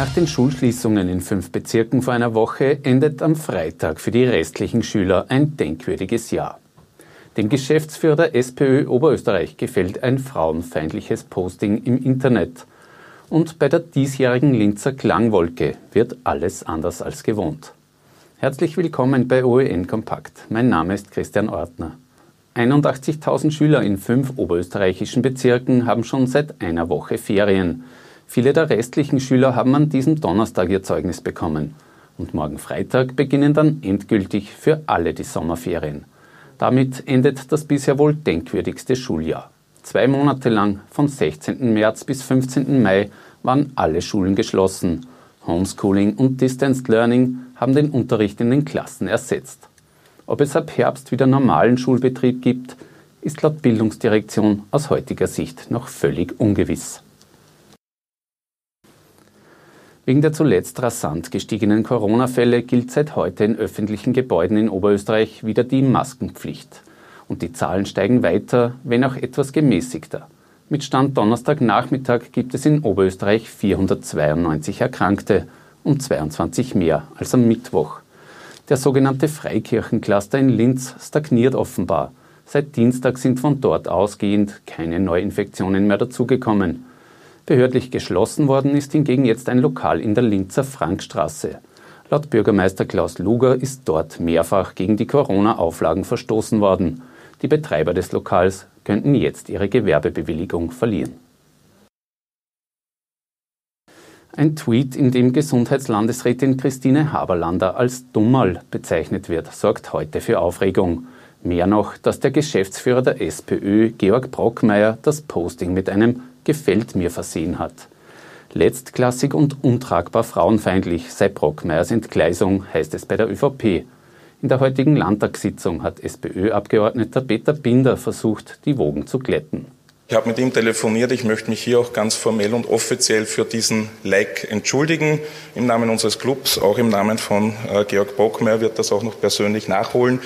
Nach den Schulschließungen in fünf Bezirken vor einer Woche endet am Freitag für die restlichen Schüler ein denkwürdiges Jahr. Dem Geschäftsführer der SPÖ Oberösterreich gefällt ein frauenfeindliches Posting im Internet. Und bei der diesjährigen Linzer Klangwolke wird alles anders als gewohnt. Herzlich willkommen bei OEN Kompakt. Mein Name ist Christian Ortner. 81.000 Schüler in fünf oberösterreichischen Bezirken haben schon seit einer Woche Ferien. Viele der restlichen Schüler haben an diesem Donnerstag ihr Zeugnis bekommen. Und morgen Freitag beginnen dann endgültig für alle die Sommerferien. Damit endet das bisher wohl denkwürdigste Schuljahr. Zwei Monate lang, vom 16. März bis 15. Mai, waren alle Schulen geschlossen. Homeschooling und Distance Learning haben den Unterricht in den Klassen ersetzt. Ob es ab Herbst wieder normalen Schulbetrieb gibt, ist laut Bildungsdirektion aus heutiger Sicht noch völlig ungewiss. Wegen der zuletzt rasant gestiegenen Corona-Fälle gilt seit heute in öffentlichen Gebäuden in Oberösterreich wieder die Maskenpflicht. Und die Zahlen steigen weiter, wenn auch etwas gemäßigter. Mit Stand Donnerstagnachmittag gibt es in Oberösterreich 492 Erkrankte, um 22 mehr als am Mittwoch. Der sogenannte Freikirchencluster in Linz stagniert offenbar. Seit Dienstag sind von dort ausgehend keine Neuinfektionen mehr dazugekommen. Behördlich geschlossen worden ist hingegen jetzt ein Lokal in der Linzer Frankstraße. Laut Bürgermeister Klaus Luger ist dort mehrfach gegen die Corona-Auflagen verstoßen worden. Die Betreiber des Lokals könnten jetzt ihre Gewerbebewilligung verlieren. Ein Tweet, in dem Gesundheitslandesrätin Christine Haberlander als Dummerl bezeichnet wird, sorgt heute für Aufregung. Mehr noch, dass der Geschäftsführer der SPÖ, Georg Brockmeier, das Posting mit einem gefällt mir versehen hat. Letztklassig und untragbar frauenfeindlich sei Brockmeyers Entgleisung, heißt es bei der ÖVP. In der heutigen Landtagssitzung hat SPÖ-Abgeordneter Peter Binder versucht, die Wogen zu glätten. Ich habe mit ihm telefoniert. Ich möchte mich hier auch ganz formell und offiziell für diesen Like entschuldigen. Im Namen unseres Clubs, auch im Namen von äh, Georg Brockmeier wird das auch noch persönlich nachholen.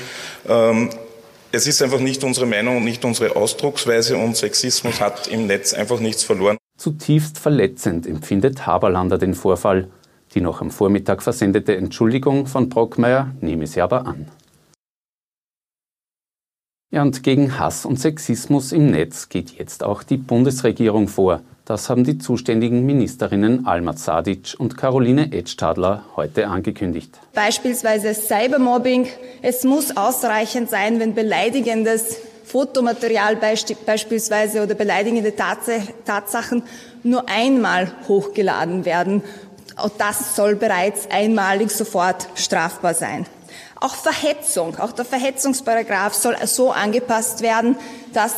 Ähm, es ist einfach nicht unsere Meinung und nicht unsere Ausdrucksweise und Sexismus hat im Netz einfach nichts verloren. Zutiefst verletzend empfindet Haberlander den Vorfall. Die noch am Vormittag versendete Entschuldigung von Brockmeier nehme sie aber an. Ja, und gegen Hass und Sexismus im Netz geht jetzt auch die Bundesregierung vor. Das haben die zuständigen Ministerinnen Alma Sadic und Caroline Edstadler heute angekündigt. Beispielsweise Cybermobbing. Es muss ausreichend sein, wenn beleidigendes Fotomaterial beispielsweise oder beleidigende Tatsachen nur einmal hochgeladen werden. Auch das soll bereits einmalig sofort strafbar sein. Auch Verhetzung, auch der Verhetzungsparagraph soll so angepasst werden, dass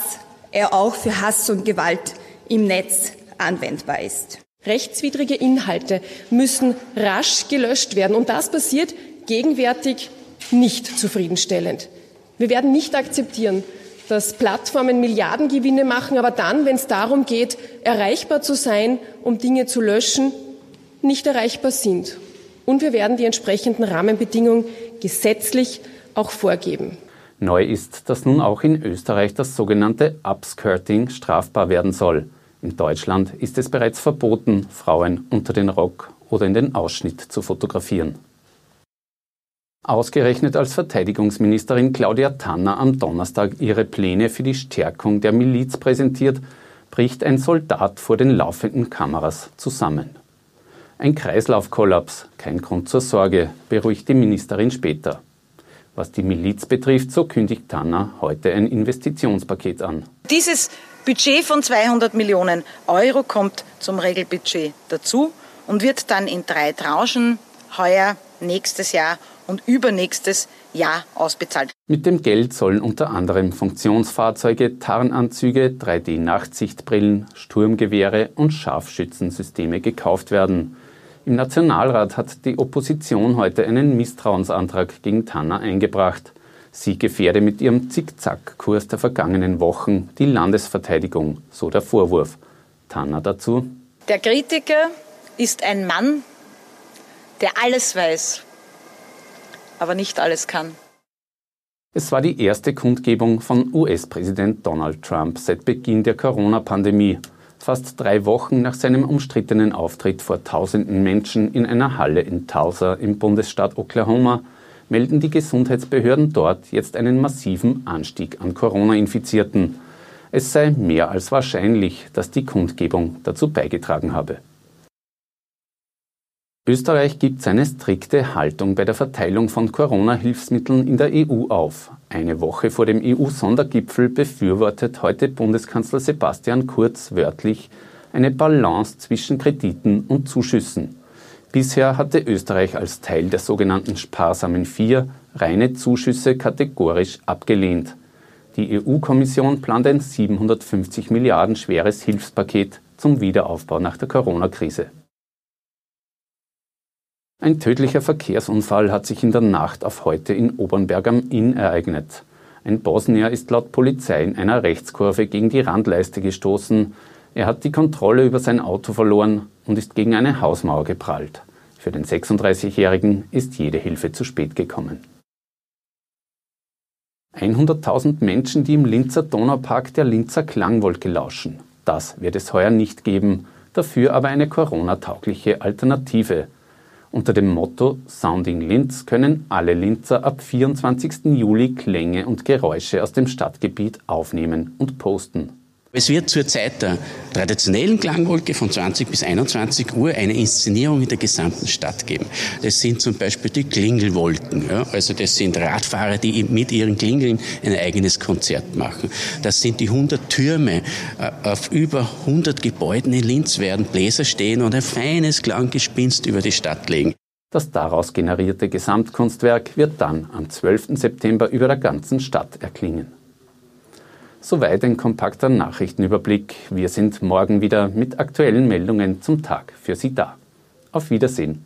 er auch für Hass und Gewalt im Netz anwendbar ist. Rechtswidrige Inhalte müssen rasch gelöscht werden. Und das passiert gegenwärtig nicht zufriedenstellend. Wir werden nicht akzeptieren, dass Plattformen Milliardengewinne machen, aber dann, wenn es darum geht, erreichbar zu sein, um Dinge zu löschen, nicht erreichbar sind. Und wir werden die entsprechenden Rahmenbedingungen gesetzlich auch vorgeben. Neu ist, dass nun auch in Österreich das sogenannte Upskirting strafbar werden soll. In Deutschland ist es bereits verboten, Frauen unter den Rock oder in den Ausschnitt zu fotografieren. Ausgerechnet als Verteidigungsministerin Claudia Tanner am Donnerstag ihre Pläne für die Stärkung der Miliz präsentiert, bricht ein Soldat vor den laufenden Kameras zusammen. Ein Kreislaufkollaps, kein Grund zur Sorge, beruhigt die Ministerin später. Was die Miliz betrifft, so kündigt Tanner heute ein Investitionspaket an. Dieses Budget von 200 Millionen Euro kommt zum Regelbudget dazu und wird dann in drei Tranchen heuer, nächstes Jahr und übernächstes Jahr ausbezahlt. Mit dem Geld sollen unter anderem Funktionsfahrzeuge, Tarnanzüge, 3D-Nachtsichtbrillen, Sturmgewehre und Scharfschützensysteme gekauft werden. Im Nationalrat hat die Opposition heute einen Misstrauensantrag gegen Tanner eingebracht. Sie gefährde mit ihrem Zickzackkurs der vergangenen Wochen die Landesverteidigung, so der Vorwurf. Tanner dazu. Der Kritiker ist ein Mann, der alles weiß, aber nicht alles kann. Es war die erste Kundgebung von US-Präsident Donald Trump seit Beginn der Corona-Pandemie. Fast drei Wochen nach seinem umstrittenen Auftritt vor tausenden Menschen in einer Halle in Tulsa im Bundesstaat Oklahoma melden die Gesundheitsbehörden dort jetzt einen massiven Anstieg an Corona-Infizierten. Es sei mehr als wahrscheinlich, dass die Kundgebung dazu beigetragen habe. Österreich gibt seine strikte Haltung bei der Verteilung von Corona-Hilfsmitteln in der EU auf. Eine Woche vor dem EU-Sondergipfel befürwortet heute Bundeskanzler Sebastian Kurz wörtlich eine Balance zwischen Krediten und Zuschüssen. Bisher hatte Österreich als Teil der sogenannten sparsamen Vier reine Zuschüsse kategorisch abgelehnt. Die EU-Kommission plant ein 750 Milliarden schweres Hilfspaket zum Wiederaufbau nach der Corona-Krise. Ein tödlicher Verkehrsunfall hat sich in der Nacht auf heute in Obernberg am Inn ereignet. Ein Bosnier ist laut Polizei in einer Rechtskurve gegen die Randleiste gestoßen. Er hat die Kontrolle über sein Auto verloren und ist gegen eine Hausmauer geprallt. Für den 36-Jährigen ist jede Hilfe zu spät gekommen. 100.000 Menschen, die im Linzer Donaupark der Linzer Klangwolke lauschen. Das wird es heuer nicht geben, dafür aber eine Corona-taugliche Alternative. Unter dem Motto Sounding Linz können alle Linzer ab 24. Juli Klänge und Geräusche aus dem Stadtgebiet aufnehmen und posten. Es wird zur Zeit der traditionellen Klangwolke von 20 bis 21 Uhr eine Inszenierung in der gesamten Stadt geben. Das sind zum Beispiel die Klingelwolken. Ja? Also das sind Radfahrer, die mit ihren Klingeln ein eigenes Konzert machen. Das sind die 100 Türme. Äh, auf über 100 Gebäuden in Linz werden Bläser stehen und ein feines Klanggespinst über die Stadt legen. Das daraus generierte Gesamtkunstwerk wird dann am 12. September über der ganzen Stadt erklingen. Soweit ein kompakter Nachrichtenüberblick. Wir sind morgen wieder mit aktuellen Meldungen zum Tag für Sie da. Auf Wiedersehen.